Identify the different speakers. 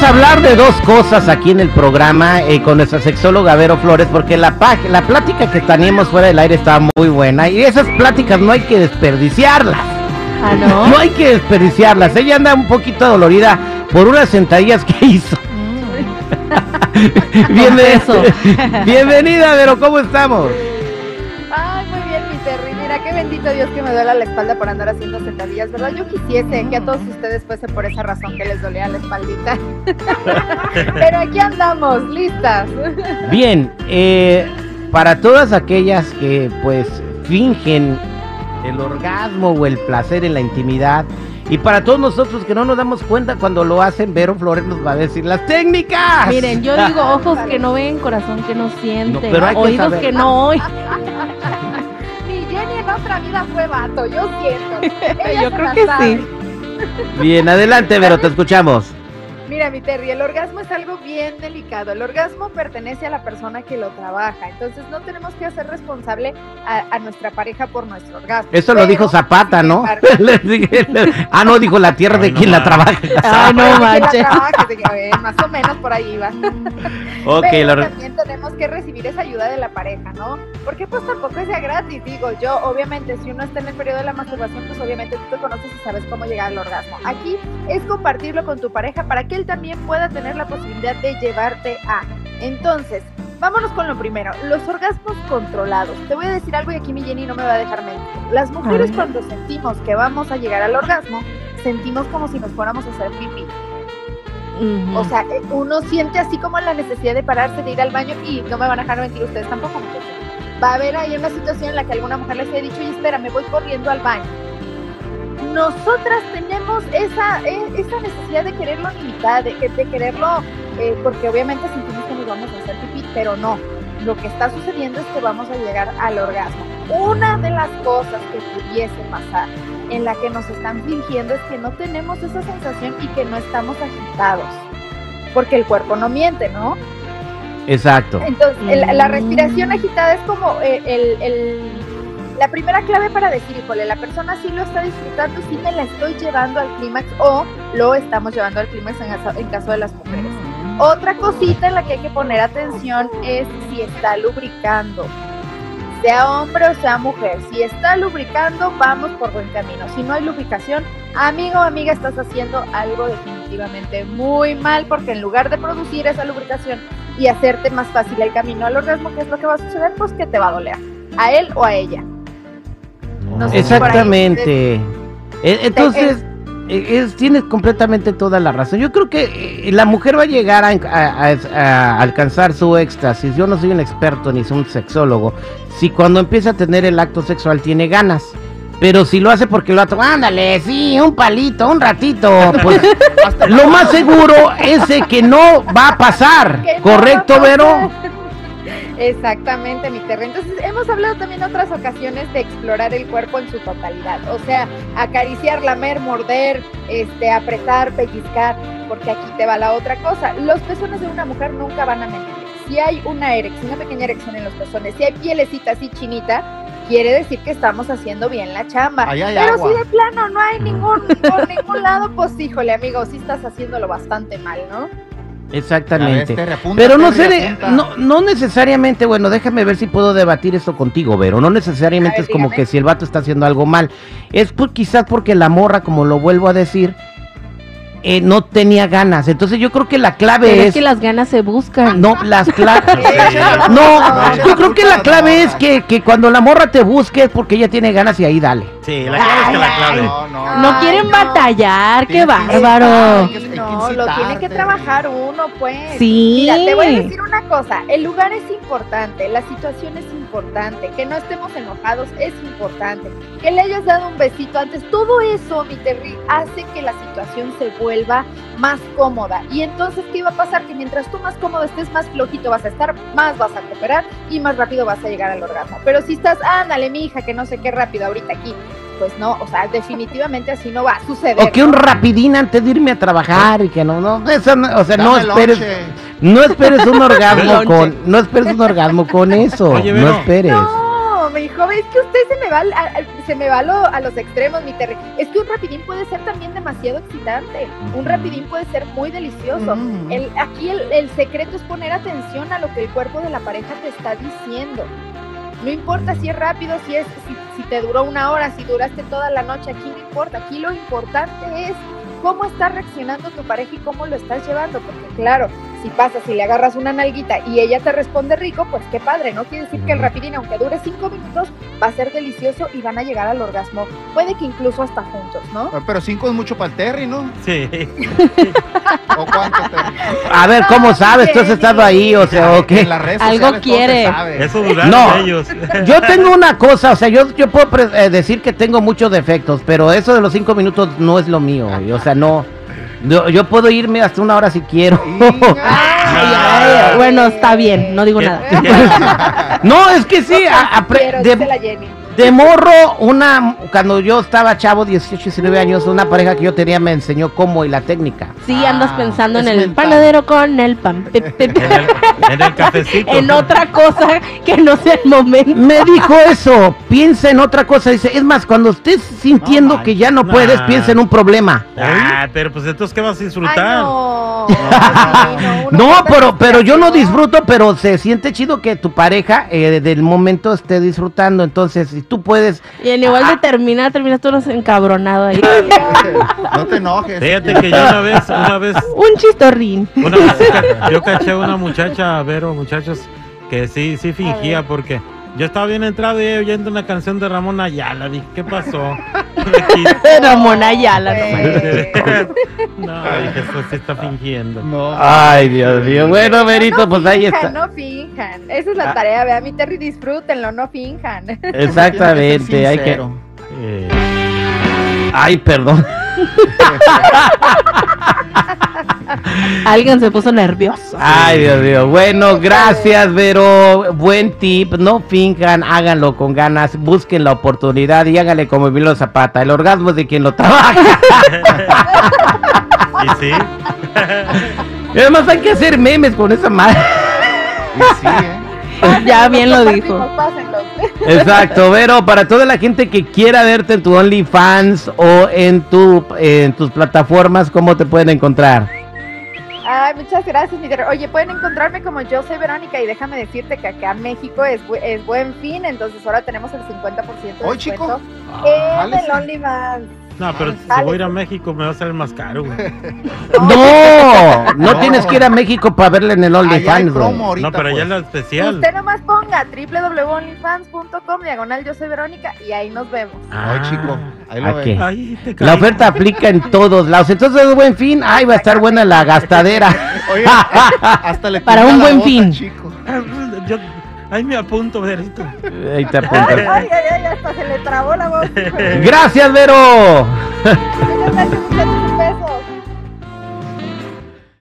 Speaker 1: Vamos a hablar de dos cosas aquí en el programa eh, con nuestra sexóloga Vero Flores, porque la, la plática que teníamos fuera del aire estaba muy buena y esas pláticas no hay que desperdiciarlas.
Speaker 2: ¿Ah, no?
Speaker 1: No hay que desperdiciarlas. Ella anda un poquito dolorida por unas sentadillas que hizo.
Speaker 2: Mm.
Speaker 1: Bienvenida, bienvenida, Vero, ¿cómo estamos?
Speaker 3: Qué bendito Dios que me duela la espalda por andar haciendo sentadillas, ¿verdad? Yo quisiese que a todos ustedes fuese por esa razón que les dolía la espaldita. Pero aquí andamos, listas.
Speaker 1: Bien, eh, para todas aquellas que pues fingen el orgasmo o el placer en la intimidad, y para todos nosotros que no nos damos cuenta cuando lo hacen, Vero Flores nos va a decir las técnicas.
Speaker 2: Miren, yo digo ojos que no ven, corazón que no siente,
Speaker 1: pero hay que
Speaker 2: oídos
Speaker 1: saber.
Speaker 2: que no oyen.
Speaker 3: Otra vida fue vato, yo siento. Ella
Speaker 2: Yo creo que
Speaker 3: sabe.
Speaker 2: sí.
Speaker 1: Bien, adelante, Vero, te escuchamos.
Speaker 3: Mira, mi Terry, el orgasmo es algo bien delicado. El orgasmo pertenece a la persona que lo trabaja. Entonces, no tenemos que hacer responsable a, a nuestra pareja por nuestro orgasmo.
Speaker 1: Eso lo
Speaker 3: Pero,
Speaker 1: dijo Zapata, ¿no? ah, no, dijo la tierra de
Speaker 4: Ay, no
Speaker 1: quien la
Speaker 4: más.
Speaker 1: trabaja.
Speaker 2: Ay, no
Speaker 3: la
Speaker 2: manches.
Speaker 3: eh, más o menos por ahí va.
Speaker 1: Ok,
Speaker 3: Pero
Speaker 1: la-
Speaker 3: también tenemos que recibir esa ayuda de la pareja, ¿no? Porque pues tampoco es ya gratis, digo yo, obviamente si uno está en el periodo de la masturbación, pues obviamente tú te conoces y sabes cómo llegar al orgasmo. Aquí es compartirlo con tu pareja para que él también pueda tener la posibilidad de llevarte a. Entonces, vámonos con lo primero, los orgasmos controlados. Te voy a decir algo y aquí mi Jenny no me va a dejar mentir. Las mujeres cuando sentimos que vamos a llegar al orgasmo, sentimos como si nos fuéramos a hacer pipí.
Speaker 2: Ujú.
Speaker 3: O sea, eh, uno siente así como la necesidad de pararse, de ir al baño y no me van a dejar mentir ustedes tampoco, muchachos. Va a haber ahí una situación en la que alguna mujer les haya dicho, oye, espera, me voy corriendo al baño. Nosotras tenemos esa, eh, esa necesidad de quererlo limitar, de, de quererlo, eh, porque obviamente sentimos que nos vamos a hacer pipí, pero no. Lo que está sucediendo es que vamos a llegar al orgasmo. Una de las cosas que pudiese pasar en la que nos están fingiendo es que no tenemos esa sensación y que no estamos agitados. Porque el cuerpo no miente, ¿no?
Speaker 1: Exacto.
Speaker 3: Entonces, el- la
Speaker 2: Mm.
Speaker 3: respiración agitada es como eh, el, el- la primera clave para decir, híjole, la persona sí lo está disfrutando, sí me la estoy llevando al clímax o lo estamos llevando al clímax en, caso- en caso de las mujeres. Otra cosita en la que hay que poner atención es si está lubricando. Sea hombre o sea mujer, si está lubricando, vamos por buen camino. Si no hay lubricación, amigo o amiga, estás haciendo algo definitivamente muy mal porque en lugar de producir esa lubricación y hacerte más fácil el camino al orgasmo, ¿qué es lo que va a suceder? Pues que te va a doler, a él o a ella. No sé si por ahí
Speaker 1: Exactamente. Eh, Entonces, es- tienes completamente toda la razón. Yo creo que eh, la mujer va a llegar a, a- a- a alcanzar su éxtasis. Yo no soy un experto ni soy un sexólogo. Si cuando empieza a tener el acto sexual tiene ganas. Pero si lo hace porque lo ha ándale, sí, un palito, un ratito, pues lo más seguro es que no va a pasar. ¿Correcto, Vero?
Speaker 3: Exactamente, mi terreno. Entonces, hemos hablado también otras ocasiones de explorar el cuerpo en su totalidad. O sea, acariciar, lamer, morder, este, apretar, pellizcar, porque aquí te va la otra cosa. Los pezones de una mujer nunca van a mentir. Si hay una erección, una pequeña erección en los pezones, si hay pielecita así chinita, quiere decir que estamos haciendo bien la chamba. Pero
Speaker 4: agua.
Speaker 3: si de plano no hay ningún, por ningún lado, pues híjole, amigo, sí estás haciéndolo bastante mal, ¿no?
Speaker 1: Exactamente. Pero no sé, no, no necesariamente, bueno, déjame ver si puedo debatir esto contigo, Vero. No necesariamente
Speaker 3: ver,
Speaker 1: es como
Speaker 3: dígame.
Speaker 1: que si el vato está haciendo algo mal. Es por, quizás porque la morra, como lo vuelvo a decir, eh, no tenía ganas. Entonces yo creo que la clave
Speaker 2: Pero
Speaker 1: es...
Speaker 2: es que las ganas se buscan.
Speaker 1: No, las claves... No, yo creo que la clave es que, que cuando la morra te busque es porque ella tiene ganas y ahí dale.
Speaker 4: Sí, la clave es que la clave.
Speaker 3: No,
Speaker 2: quieren
Speaker 3: no.
Speaker 2: batallar, qué
Speaker 4: Tienes que
Speaker 2: bárbaro.
Speaker 4: Que-
Speaker 3: No, lo tiene que trabajar uno, pues.
Speaker 2: Sí.
Speaker 3: Mira, te voy a decir una cosa, el lugar es importante, la situación es importante, que no estemos enojados es importante, que le hayas dado un besito antes, todo eso, mi Terry, hace que la situación se vuelva más cómoda. Y entonces, ¿qué va a pasar? Que mientras tú más cómodo estés, más flojito vas a estar, más vas a cooperar y más rápido vas a llegar al orgasmo. Pero si estás, ándale, mi hija, que no sé qué rápido ahorita aquí, pues no, o sea, definitivamente así no va a suceder.
Speaker 1: O que un
Speaker 3: ¿no?
Speaker 1: rapidín antes de irme a trabajar y que no, no, eso no, o sea, no esperes,
Speaker 4: lonche.
Speaker 1: no esperes un orgasmo con, no esperes un orgasmo con eso,
Speaker 4: Oye,
Speaker 1: no esperes.
Speaker 3: No, mi joven es que usted se me va, al- a, a- se me va a, lo- a los extremos, mi Terry. Es que un rapidín puede ser también demasiado excitante. Un rapidín puede ser muy delicioso.
Speaker 4: Mm.
Speaker 3: El, aquí el, el secreto es poner atención a lo que el cuerpo de la pareja te está diciendo. No importa si es rápido, si es si, si te duró una hora, si duraste toda la noche, aquí no importa. Aquí lo importante es cómo está reaccionando tu pareja y cómo lo estás llevando. Porque claro, si pasa, si le agarras una nalguita y ella te responde rico, pues qué padre. No quiere decir que el rapidín, aunque dure cinco minutos, va a ser delicioso y van a llegar al orgasmo. Puede que incluso hasta juntos, ¿no?
Speaker 4: Ah, Pero cinco es mucho para el Terry, ¿no?
Speaker 5: Sí.
Speaker 4: ¿O cuánto, Terry?
Speaker 1: A ver, ¿cómo sabes? ¿Tú has estado ahí o sea, o qué?
Speaker 4: En las redes
Speaker 2: Algo
Speaker 4: sociales
Speaker 2: quiere.
Speaker 4: sabe.
Speaker 5: Eso dudaron
Speaker 1: No.
Speaker 5: ellos.
Speaker 1: Yo tengo una cosa, o sea, yo, yo puedo eh, decir que tengo muchos defectos, pero eso de los cinco minutos no es lo mío, o sea, no. Yo, yo puedo irme hasta una hora si quiero.
Speaker 2: Ay, bueno, está bien, no digo
Speaker 5: ¿Qué-
Speaker 2: nada.
Speaker 5: qué-
Speaker 1: No, es que sí, a- a pre-
Speaker 3: Quiero,
Speaker 1: de,
Speaker 3: dice la Jenny.
Speaker 1: De morro, una, cuando yo estaba chavo, 18, 19 años, una pareja que yo tenía me enseñó cómo y la técnica.
Speaker 2: Sí, andas
Speaker 4: Ah,
Speaker 2: pensando en el
Speaker 4: mental.
Speaker 2: panadero con el pan. pe- pe- pe-
Speaker 5: En el, en el cafecito.
Speaker 2: en otra cosa que no sea el momento.
Speaker 1: Me dijo eso, piensa en otra cosa, dice, es más, cuando estés sintiendo
Speaker 4: No
Speaker 1: que ya no puedes, piensa en un problema.
Speaker 5: Ah, pero pues entonces, ¿qué vas a
Speaker 3: Ay,
Speaker 5: disfrutar?
Speaker 3: no.
Speaker 1: Pero, pero yo no disfruto, pero se siente chido que tu pareja eh, del momento esté disfrutando. Entonces, si tú puedes,
Speaker 2: Y en igual de terminar, terminas tú encabronado ahí.
Speaker 4: No te enojes.
Speaker 5: Fíjate que yo una vez, una vez,
Speaker 2: Un chistorrín.
Speaker 5: una vez ca- yo caché a una muchacha, Vero, muchachos, que sí, sí fingía porque yo estaba bien entrado y oyendo una canción de Ramón Ayala. Dije, ¿qué pasó?
Speaker 2: Ramón Ayala, no
Speaker 5: no, dije, esto sí está fingiendo.
Speaker 4: No.
Speaker 1: ay Dios mío, bueno, Verito,
Speaker 3: no
Speaker 1: pues ahí está.
Speaker 3: No finjan. Esa es la
Speaker 1: Ah.
Speaker 3: tarea, vea, mi Terry, disfrútenlo, no finjan.
Speaker 1: Exactamente, hay que,
Speaker 5: Eh,
Speaker 1: ay, perdón.
Speaker 2: Alguien se puso nervioso.
Speaker 1: Ay, Dios mío. Bueno, gracias, Vero. Buen tip. No finjan, háganlo con ganas. Busquen la oportunidad y háganle como Emilio Zapata. El orgasmo es de quien lo trabaja.
Speaker 5: y sí,
Speaker 1: Y además hay que hacer memes con esa madre.
Speaker 4: Y sí, ¿eh?
Speaker 2: Ya bien lo dijo.
Speaker 1: Exacto, Vero, para toda la gente que quiera verte en tu OnlyFans o en tu en tus plataformas, ¿cómo te pueden encontrar?
Speaker 3: Ay, muchas gracias, mi. Oye, pueden encontrarme como yo soy Verónica y déjame decirte que acá en México es, bu- es buen fin, entonces ahora tenemos el 50% de
Speaker 4: Hoy,
Speaker 3: descuento
Speaker 5: Ah,
Speaker 3: en el OnlyFans.
Speaker 5: No, pero si voy a ir a México me va a salir más caro, güey.
Speaker 1: No, no
Speaker 4: No.
Speaker 1: tienes que ir a México para verle en el OnlyFans. güey.
Speaker 4: ahorita,
Speaker 5: No, pero ya es
Speaker 4: pues.
Speaker 5: la especial.
Speaker 3: Usted nomás ponga www.onlyfans.com diagonal yo soy Verónica y ahí nos vemos.
Speaker 4: Ay, chico, ahí lo
Speaker 1: ¿A
Speaker 4: ven.
Speaker 1: qué?
Speaker 5: Ay, te
Speaker 1: La oferta aplica en todos lados. Entonces, buen fin. Ay, va a estar buena la gastadera.
Speaker 4: Oye, hasta le
Speaker 2: Para un buen fin.
Speaker 4: chico.
Speaker 5: Yo, ahí me apunto, Verito.
Speaker 1: Ahí te
Speaker 3: Ay,
Speaker 1: apuntas.
Speaker 3: ay, ay, ay, hasta se le trabó la voz.
Speaker 1: Gracias, Vero.